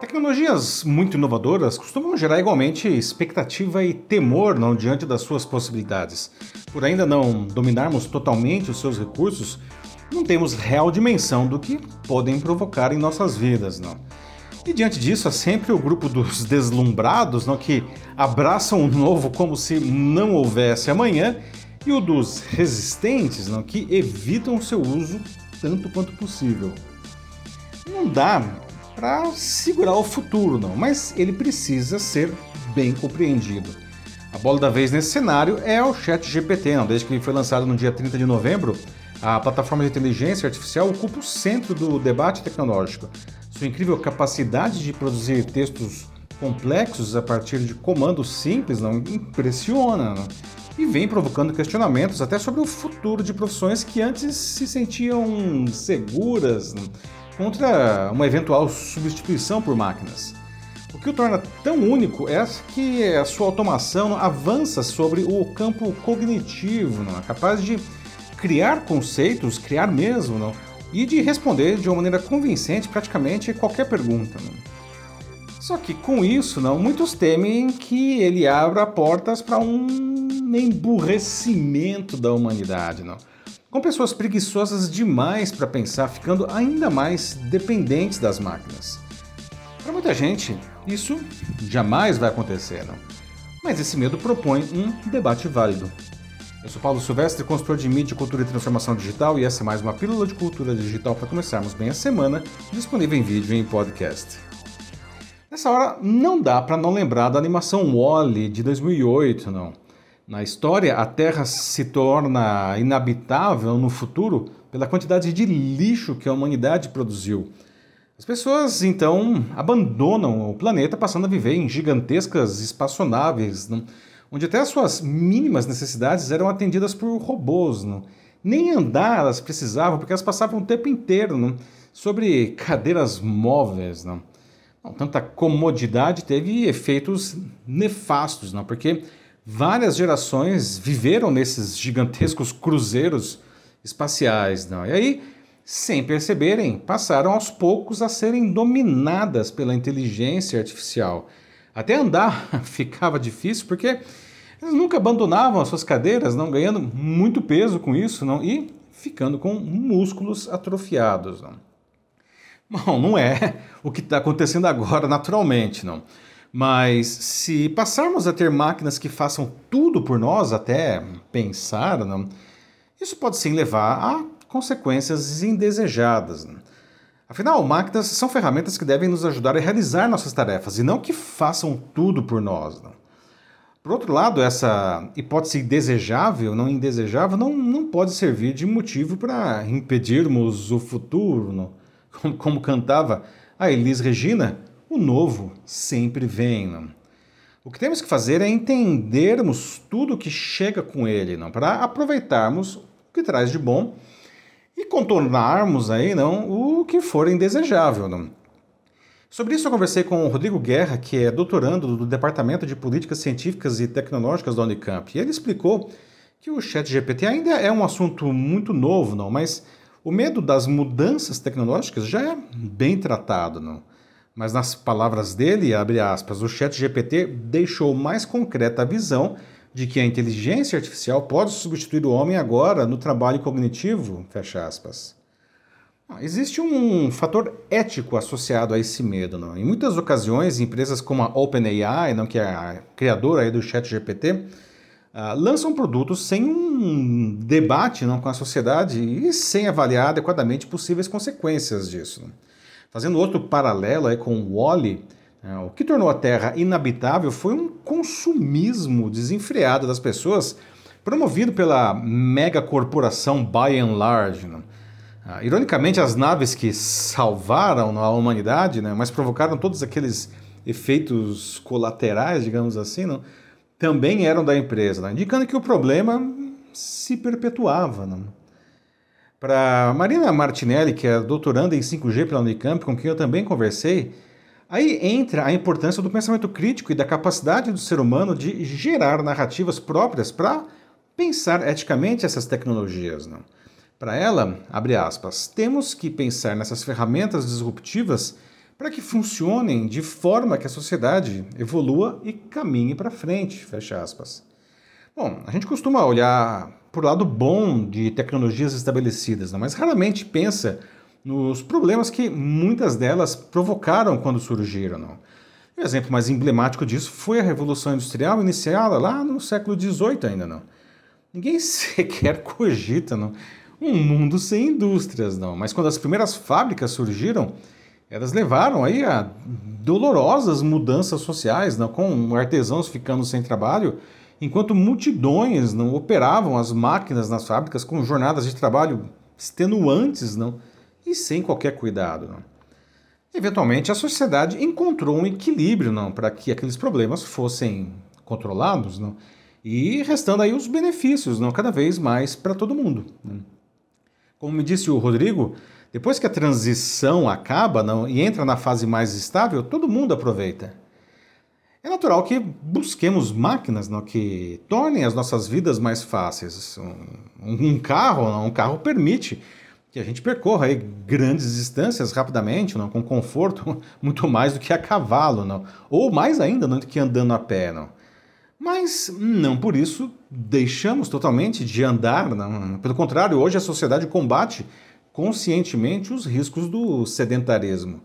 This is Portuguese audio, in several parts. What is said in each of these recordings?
Tecnologias muito inovadoras costumam gerar igualmente expectativa e temor não diante das suas possibilidades. Por ainda não dominarmos totalmente os seus recursos, não temos real dimensão do que podem provocar em nossas vidas, não. E diante disso, há sempre o grupo dos deslumbrados, não, que abraçam o novo como se não houvesse amanhã, e o dos resistentes, não, que evitam seu uso tanto quanto possível. Não dá para segurar o futuro, não, mas ele precisa ser bem compreendido. A bola da vez nesse cenário é o Chat GPT, não, desde que ele foi lançado no dia 30 de novembro, a plataforma de inteligência artificial ocupa o centro do debate tecnológico. Sua incrível capacidade de produzir textos complexos a partir de comandos simples não impressiona não? e vem provocando questionamentos até sobre o futuro de profissões que antes se sentiam seguras não? Contra uma eventual substituição por máquinas. O que o torna tão único é que a sua automação avança sobre o campo cognitivo, não é capaz de criar conceitos, criar mesmo, não? e de responder de uma maneira convincente praticamente qualquer pergunta. Não? Só que com isso, não, muitos temem que ele abra portas para um emburrecimento da humanidade, não? Com pessoas preguiçosas demais para pensar, ficando ainda mais dependentes das máquinas. Para muita gente, isso jamais vai acontecer, não? Mas esse medo propõe um debate válido. Eu sou Paulo Silvestre, consultor de mídia, cultura e transformação digital, e essa é mais uma pílula de cultura digital para começarmos bem a semana, disponível em vídeo e em podcast. Nessa hora, não dá para não lembrar da animação Wall-E de 2008, não. Na história, a Terra se torna inabitável no futuro pela quantidade de lixo que a humanidade produziu. As pessoas então abandonam o planeta, passando a viver em gigantescas espaçonaves, onde até as suas mínimas necessidades eram atendidas por robôs. Nem andar elas precisavam, porque elas passavam o tempo inteiro sobre cadeiras móveis. Tanta comodidade teve efeitos nefastos, porque várias gerações viveram nesses gigantescos cruzeiros espaciais. Não? E aí, sem perceberem, passaram aos poucos a serem dominadas pela inteligência artificial. Até andar ficava difícil porque eles nunca abandonavam as suas cadeiras, não ganhando muito peso com isso, não e ficando com músculos atrofiados. Não. Bom, não é o que está acontecendo agora naturalmente, não. Mas se passarmos a ter máquinas que façam tudo por nós, até pensar, isso pode sim levar a consequências indesejadas. Afinal, máquinas são ferramentas que devem nos ajudar a realizar nossas tarefas e não que façam tudo por nós. Por outro lado, essa hipótese desejável, não indesejável, não, não pode servir de motivo para impedirmos o futuro. Como, como cantava a Elis Regina, o novo sempre vem. O que temos que fazer é entendermos tudo que chega com ele, não, para aproveitarmos o que traz de bom e contornarmos aí não o que for indesejável. Não. Sobre isso eu conversei com o Rodrigo Guerra, que é doutorando do Departamento de Políticas Científicas e Tecnológicas da Unicamp. E ele explicou que o Chat GPT ainda é um assunto muito novo, não, mas o medo das mudanças tecnológicas já é bem tratado, não. Mas nas palavras dele, abre aspas, o chat GPT deixou mais concreta a visão de que a inteligência artificial pode substituir o homem agora no trabalho cognitivo, fecha aspas. Existe um fator ético associado a esse medo. Não? Em muitas ocasiões, empresas como a OpenAI, não, que é a criadora do ChatGPT, uh, lançam produtos sem um debate não, com a sociedade e sem avaliar adequadamente possíveis consequências disso. Não? Fazendo outro paralelo aí com o Wally, né, o que tornou a Terra inabitável foi um consumismo desenfreado das pessoas, promovido pela mega corporação By and Large. Né? Ah, ironicamente, as naves que salvaram a humanidade, né, mas provocaram todos aqueles efeitos colaterais, digamos assim, não, também eram da empresa, né, indicando que o problema se perpetuava. Não. Para Marina Martinelli, que é doutoranda em 5G pela Unicamp, com quem eu também conversei, aí entra a importância do pensamento crítico e da capacidade do ser humano de gerar narrativas próprias para pensar eticamente essas tecnologias. Para ela, abre aspas, temos que pensar nessas ferramentas disruptivas para que funcionem de forma que a sociedade evolua e caminhe para frente, fecha aspas. Bom, a gente costuma olhar por lado bom de tecnologias estabelecidas, não? mas raramente pensa nos problemas que muitas delas provocaram quando surgiram. Não? O exemplo mais emblemático disso foi a Revolução Industrial iniciada lá no século XVIII ainda não. Ninguém sequer cogita não? um mundo sem indústrias, não. Mas quando as primeiras fábricas surgiram, elas levaram aí a dolorosas mudanças sociais, não? com artesãos ficando sem trabalho, enquanto multidões não operavam as máquinas nas fábricas com jornadas de trabalho extenuantes, não, e sem qualquer cuidado, não. Eventualmente a sociedade encontrou um equilíbrio, não, para que aqueles problemas fossem controlados, não, e restando aí os benefícios, não, cada vez mais para todo mundo. Não. Como me disse o Rodrigo, depois que a transição acaba não, e entra na fase mais estável, todo mundo aproveita. É natural que busquemos máquinas não, que tornem as nossas vidas mais fáceis. Um, um carro, não, um carro permite que a gente percorra aí grandes distâncias rapidamente, não, com conforto, muito mais do que a cavalo, não, ou mais ainda não, do que andando a pé. Não. Mas não por isso deixamos totalmente de andar. Não. Pelo contrário, hoje a sociedade combate conscientemente os riscos do sedentarismo.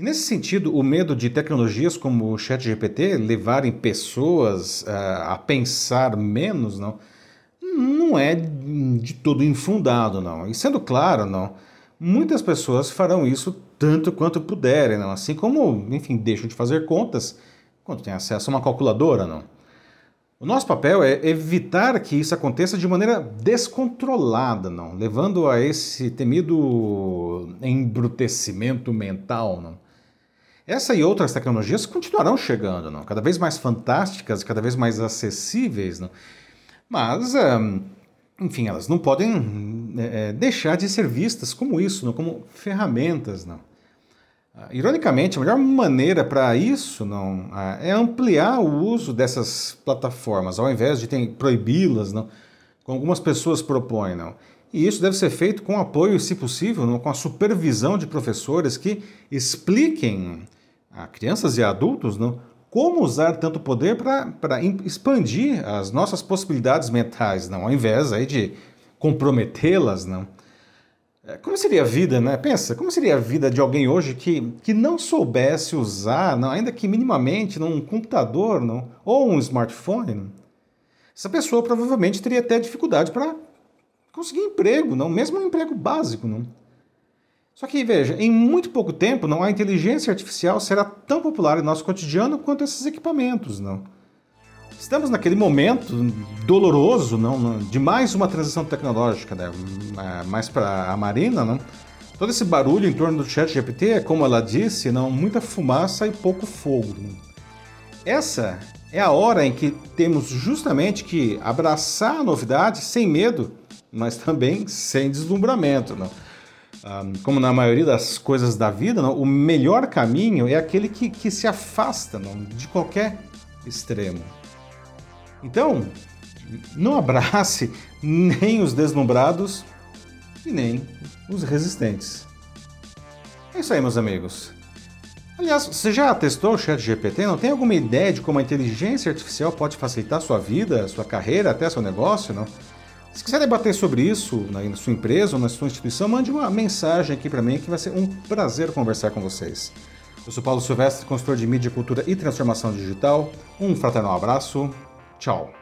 E nesse sentido, o medo de tecnologias como o ChatGPT levarem pessoas uh, a pensar menos, não, não é de todo infundado, não. E sendo claro, não, muitas pessoas farão isso tanto quanto puderem, não. Assim como, enfim, deixam de fazer contas quando têm acesso a uma calculadora, não. O nosso papel é evitar que isso aconteça de maneira descontrolada, não, levando a esse temido embrutecimento mental, não. Essa e outras tecnologias continuarão chegando, não, cada vez mais fantásticas, cada vez mais acessíveis, não. Mas, enfim, elas não podem é, deixar de ser vistas como isso, não, como ferramentas, não. Ah, ironicamente, a melhor maneira para isso não ah, é ampliar o uso dessas plataformas, ao invés de proibi-las, não, como algumas pessoas propõem. Não. E isso deve ser feito com apoio, se possível, não, com a supervisão de professores que expliquem a crianças e adultos não, como usar tanto poder para expandir as nossas possibilidades mentais, não, ao invés aí de comprometê-las. Não. É, como seria a vida, né? Pensa, como seria a vida de alguém hoje que, que não soubesse usar, não, ainda que minimamente, num computador não, ou um smartphone? Não? Essa pessoa provavelmente teria até dificuldade para conseguir emprego, não, mesmo um emprego básico. Não? Só que, veja, em muito pouco tempo, não, a inteligência artificial será tão popular em nosso cotidiano quanto esses equipamentos. Não? Estamos naquele momento doloroso não, de mais uma transição tecnológica, né? É, mais para a Marina, não? Todo esse barulho em torno do chat GPT é, como ela disse, não, muita fumaça e pouco fogo. Não? Essa é a hora em que temos justamente que abraçar a novidade sem medo, mas também sem deslumbramento. Não? Como na maioria das coisas da vida, não, o melhor caminho é aquele que, que se afasta não, de qualquer extremo. Então, não abrace nem os deslumbrados e nem os resistentes. É isso aí, meus amigos. Aliás, você já testou o Chat GPT? Não tem alguma ideia de como a inteligência artificial pode facilitar sua vida, sua carreira, até seu negócio? Não? Se quiser debater sobre isso na sua empresa ou na sua instituição, mande uma mensagem aqui para mim que vai ser um prazer conversar com vocês. Eu sou Paulo Silvestre, consultor de mídia, cultura e transformação digital. Um fraternal abraço Tchau.